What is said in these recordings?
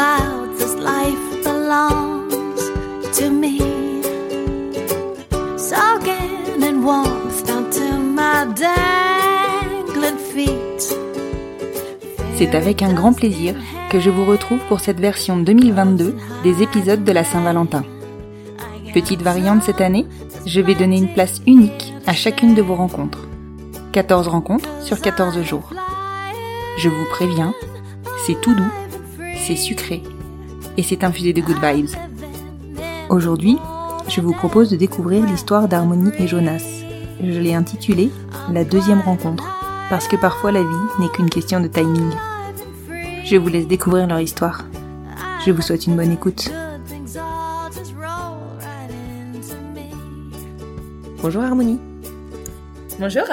the clouds, this life belongs to me. Soaking in warmth down to my dangling feet. C'est avec un grand plaisir que je vous retrouve pour cette version 2022 des épisodes de la Saint-Valentin. Petite variante cette année, je vais donner une place unique à chacune de vos rencontres. 14 rencontres sur 14 jours. Je vous préviens, c'est tout doux, c'est sucré et c'est infusé de good vibes. Aujourd'hui, je vous propose de découvrir l'histoire d'Harmonie et Jonas. Je l'ai intitulée La deuxième rencontre, parce que parfois la vie n'est qu'une question de timing. Je vous laisse découvrir leur histoire. Je vous souhaite une bonne écoute. Bonjour Harmonie. Bonjour.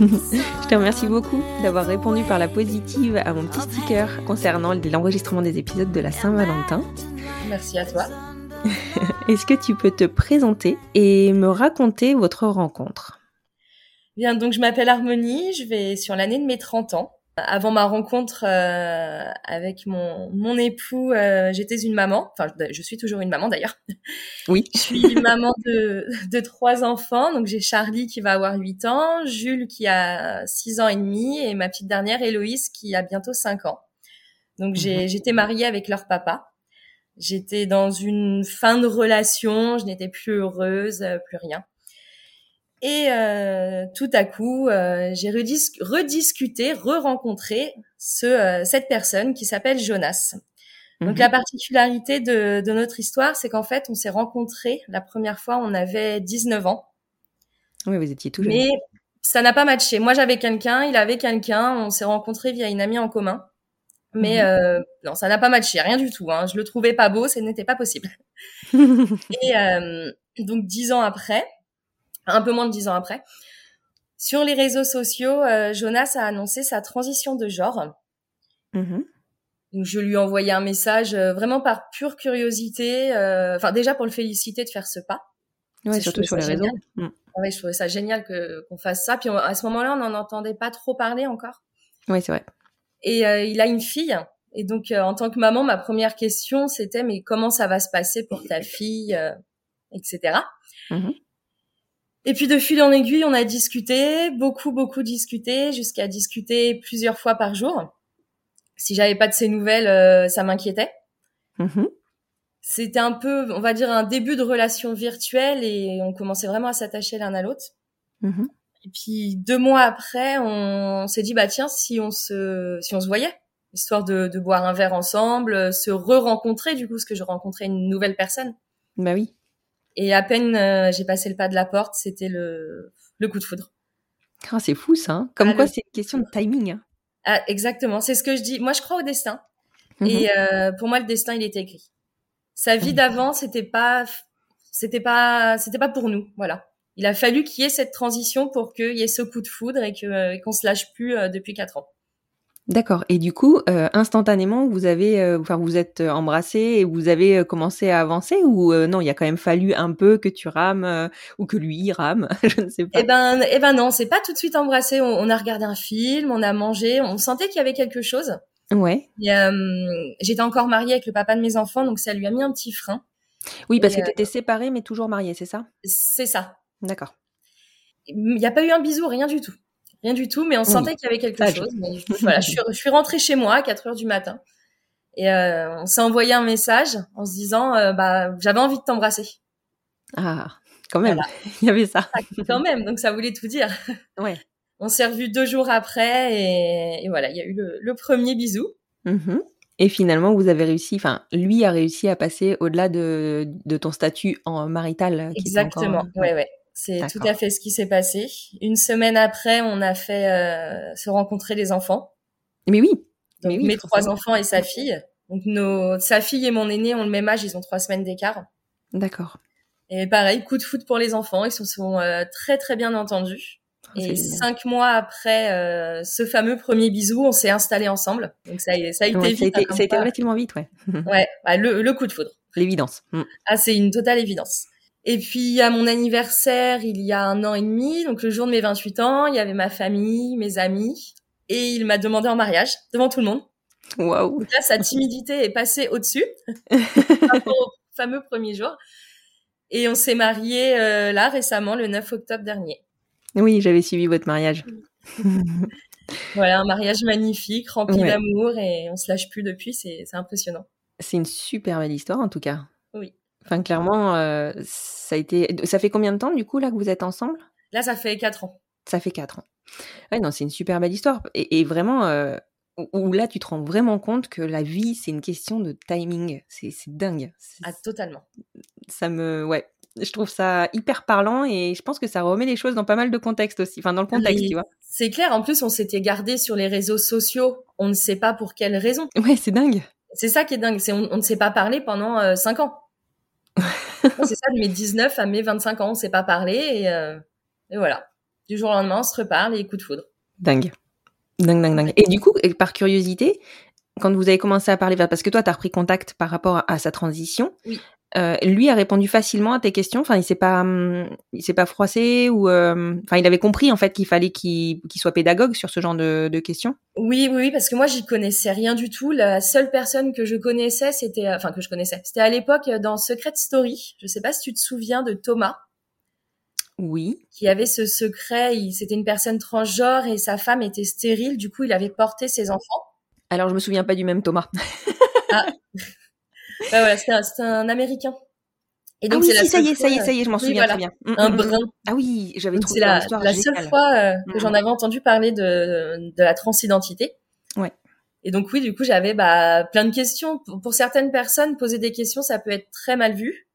Je te remercie beaucoup d'avoir répondu par la positive à mon petit sticker concernant l'enregistrement des épisodes de la Saint-Valentin. Merci à toi. Est-ce que tu peux te présenter et me raconter votre rencontre? Bien, donc je m'appelle Harmonie, je vais sur l'année de mes 30 ans. Avant ma rencontre euh, avec mon, mon époux, euh, j'étais une maman. Enfin, je suis toujours une maman d'ailleurs. Oui. Je suis maman de, de trois enfants. Donc j'ai Charlie qui va avoir 8 ans, Jules qui a 6 ans et demi et ma petite dernière Héloïse qui a bientôt 5 ans. Donc j'ai j'étais mariée avec leur papa. J'étais dans une fin de relation, je n'étais plus heureuse, euh, plus rien. Et euh, tout à coup, euh, j'ai redis- rediscuté, re-rencontré ce, euh, cette personne qui s'appelle Jonas. Donc Mhm. la particularité de, de notre histoire, c'est qu'en fait, on s'est rencontrés la première fois, on avait 19 ans, Oui, vous étiez tout jeune. mais ça n'a pas matché. Moi, j'avais quelqu'un, il avait quelqu'un, on s'est rencontrés via une amie en commun. Mais Mhm. euh, non, ça n'a pas matché, rien du tout. Hein. Je le trouvais pas beau, ce n'était pas possible. Et euh, donc dix ans après, un peu moins de dix ans après, sur les réseaux sociaux, euh, Jonas a annoncé sa transition de genre. Mhm. Donc je lui ai envoyé un message euh, vraiment par pure curiosité, euh, enfin déjà pour le féliciter de faire ce pas. Je surtout sur les réseaux. génial. Mm. Ah Ouais, je trouvais ça génial que qu'on fasse ça. Puis on- à ce moment-là, on n'en entendait pas trop parler encore. Oui, c'est vrai. Et il a une fille. Et donc, en tant que maman, ma première question, c'était mais comment ça va se passer pour ta fille, etc. Et puis de fil en aiguille, on a discuté, beaucoup, beaucoup discuté, jusqu'à discuter plusieurs fois par jour. Si j'avais pas de ses nouvelles, euh, ça m'inquiétait. Mhm. C'était un peu, on va dire, un début de relation virtuelle et on commençait vraiment à s'attacher l'un à l'autre. Mhm. Et puis deux mois après, on, s'est dit bah tiens si on se si on se voyait, histoire de, de boire un verre ensemble, se re-rencontrer du coup parce que je rencontrais une nouvelle personne. Bah oui. Et à peine euh, j'ai passé le pas de la porte, c'était le le coup de foudre. Ah, c'est fou ça. hein. Comme Ah, quoi, le- c'est une question de timing. hein. Ah, exactement, c'est ce que je dis. Moi je crois au destin. Mhm. Et euh, pour moi le destin il était écrit. Sa vie Mhm. d'avant c'était pas c'était pas c'était pas pour nous, voilà. Il a fallu qu'il y ait cette transition pour qu'il y ait ce coup de foudre et que qu'on se lâche plus euh, depuis quatre ans. D'accord. Et du coup, euh, instantanément, vous avez, euh, enfin, vous êtes euh, embrassés et vous avez commencé à avancer ou euh, non, il y a quand même fallu un peu que tu rames ou que lui rame, je ne sais pas. Eh ben, eh ben non, c'est pas tout de suite embrassé. On, on a regardé un film, on a mangé, on sentait qu'il y avait quelque chose. Ouais. J'étais encore mariée avec le papa de mes enfants, donc ça lui a mis un petit frein. Oui, parce Et, que tu étais séparés mais toujours mariés, c'est ça? C'est ça. D'accord. Il n'y a pas eu un bisou, rien du tout. Rien du tout, mais on sentait qu'il y avait quelque chose. Mais voilà, je suis, je suis rentrée chez moi à 4 heures du matin. Et euh, on s'est envoyé un message en se disant, euh, bah, j'avais envie de t'embrasser. Ah, quand même, Voilà. il y avait ça. Ah, quand même, donc ça voulait tout dire. Ouais. On s'est revus deux jours après et, et voilà, il y a eu le, le premier bisou. Mhm. Et finalement, vous avez réussi, enfin, lui a réussi à passer au-delà de, de ton statut en marital. qui Exactement, encore- ouais, ouais. C'est tout à fait ce qui s'est passé. Une semaine après, on a fait euh, se rencontrer les enfants. Mais oui. Donc Mais oui, mes trois enfants et sa fille. Donc nos, sa fille et mon aîné ont le même âge, ils ont trois semaines d'écart. D'accord. Et pareil, coup de foot pour les enfants, ils se sont euh, très très bien entendus. Oh, c'est Et cinq mois après euh, ce fameux premier bisou, on s'est installés ensemble. Donc ça, a- ça a été Ouais, vite. ça a été, hein, comme ça a été quoi. relativement vite, ouais. Ouais, bah, le, le coup de foudre. L'évidence. Mm. Ah, c'est une totale évidence. Et puis à mon anniversaire, il y a un an et demi, donc le jour de mes 28 ans, il y avait ma famille, mes amis, et il m'a demandé en mariage devant tout le monde. Waouh. Donc là, sa timidité est passée au-dessus par rapport au fameux premier jour. Et on s'est mariés euh, là récemment, le 9 octobre dernier. Oui, j'avais suivi votre mariage. Voilà, un mariage magnifique, rempli Ouais. d'amour, et on se lâche plus depuis, c'est impressionnant. C'est une super belle histoire, en tout cas. Oui. Enfin, clairement, euh, ça a été. Ça fait combien de temps, du coup, là, que vous êtes ensemble? Là, ça fait quatre ans. Ça fait quatre ans. Ouais, non, c'est une super belle histoire. Et, et vraiment, euh, où- là, tu te rends vraiment compte que la vie, c'est une question de timing. C'est dingue. Ah, totalement. Ça me. Ouais. Je trouve ça hyper parlant et je pense que ça remet les choses dans pas mal de contexte aussi. Enfin, dans le contexte, Oui. tu vois. C'est clair, en plus, on s'était gardé sur les réseaux sociaux, on ne sait pas pour quelle raison. Ouais, c'est dingue. C'est ça qui est dingue, c'est on, on ne s'est pas parlé pendant euh, 5 ans. C'est ça, de mes 19 à mes 25 ans, on s'est pas parlé et, euh, et voilà. Du jour au lendemain, on se reparle et coup de foudre. Dingue. Dingue, dingue, dingue. Et du coup, par curiosité, quand vous avez commencé à parler, parce que toi, tu as repris contact par rapport à, à sa transition, Oui. Euh, lui a répondu facilement à tes questions. Enfin, il s'est pas, hum, il s'est pas froissé ou, euh, enfin, il avait compris en fait qu'il fallait qu'il soit pédagogue sur ce genre de, de questions. Oui, oui, oui, parce que moi, j'y connaissais rien du tout. La seule personne que je connaissais, c'était, euh, enfin, que je connaissais, c'était à l'époque euh, dans Secret Story. Je sais pas si tu te souviens de Thomas, Oui. qui avait ce secret. Il, c'était une personne transgenre et sa femme était stérile. Du coup, il avait porté ses enfants. Alors, je me souviens pas du même Thomas. Ouais, voilà, c'était un, c'était un Américain. Et ah oui, c'est la si, ça y est, ça y est, ça y est, je m'en oui, souviens voilà. très bien. Hum, un hum, hum. brun. Ah oui, j'avais Donc, trouvé c'est la, la seule fois euh, que j'en avais entendu parler de, de la transidentité. Ouais. Et donc oui, du coup, j'avais bah, plein de questions. Pour, certaines personnes, poser des questions, ça peut être très mal vu.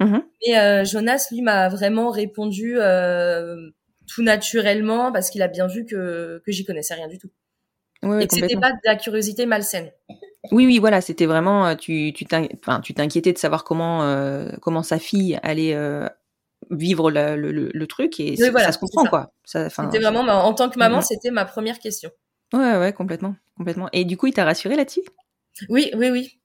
Mhm. Mais euh, Jonas, lui, m'a vraiment répondu euh, tout naturellement parce qu'il a bien vu que, que j'y connaissais rien du tout. Ouais, et que c'était pas de la curiosité malsaine. Oui, oui, voilà, c'était vraiment, euh, tu, t'inquiétais de savoir comment, euh, comment sa fille allait euh, vivre le, le, le truc et c'est- voilà, ça se comprend ça. quoi. C'était vraiment, ma- en tant que maman, Mhm. c'était ma première question. Ouais, ouais, complètement, complètement. Et du coup, il t'a rassuré là-dessus Oui, oui, oui.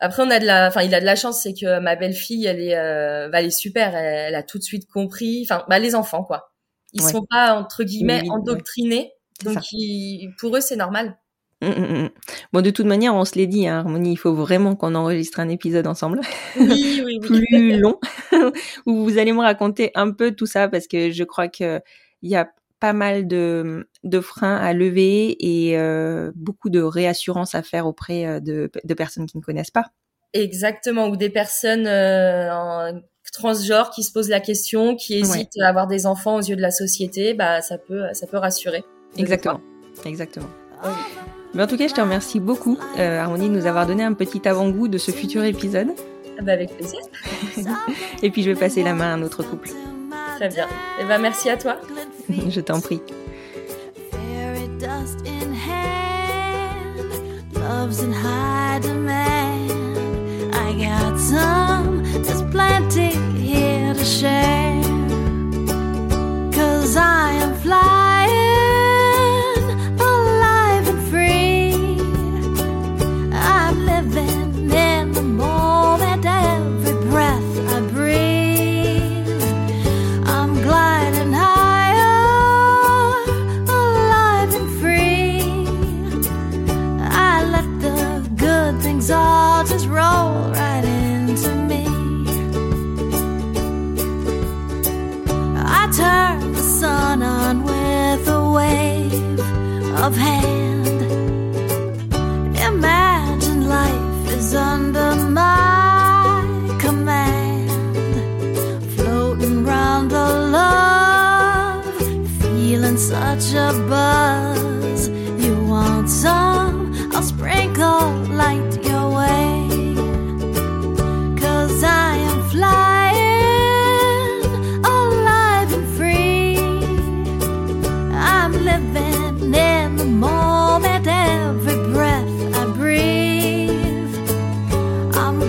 Après, on a de la, enfin, il a de la chance, c'est que ma belle-fille, elle est, euh, bah, elle est super. Elle, elle a tout de suite compris. Enfin, bah, les enfants, quoi. Ils Ouais. sont pas entre guillemets Oui, endoctrinés, donc ils- pour eux, c'est normal. Hum, hum, hum. Bon, de toute manière, on se l'est dit, hein, Harmonie, il faut vraiment qu'on enregistre un épisode ensemble, Oui, oui, oui. plus long, où vous allez me raconter un peu tout ça, parce que je crois que il y a pas mal de, de freins à lever et euh, beaucoup de réassurance à faire auprès euh, de, de personnes qui ne connaissent pas. Exactement. Ou des personnes euh, en transgenres qui se posent la question, qui hésitent à avoir des enfants aux yeux de la société, bah, ça peut, ça peut rassurer. Exactement. Exactement. Oui. Mais en tout cas, je te remercie beaucoup, euh, Harmonie, de nous avoir donné un petit avant-goût de ce futur épisode. Ah bah, avec plaisir. Et puis, je vais passer la main à un autre couple. Très bien. Et ben, merci à toi. Je t'en prie. Fairy dust in hand, love's in high demand. I got some, there's plenty here to share. just roll right into me. I turn the sun on with a wave of hand. Imagine life is under my command, floating round the love, feeling such a buzz. You want some? I'll sprinkle light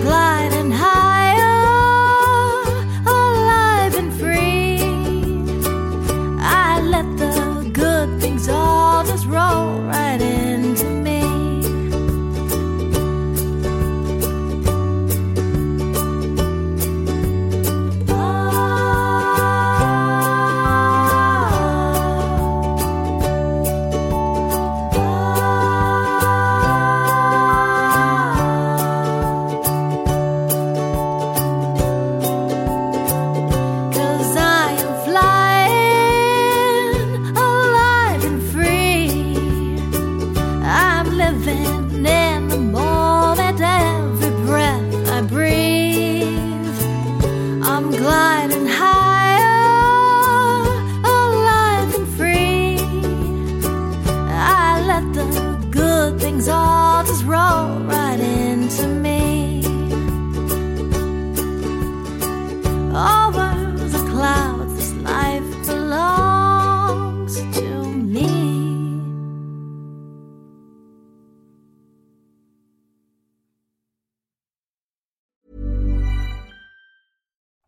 glad.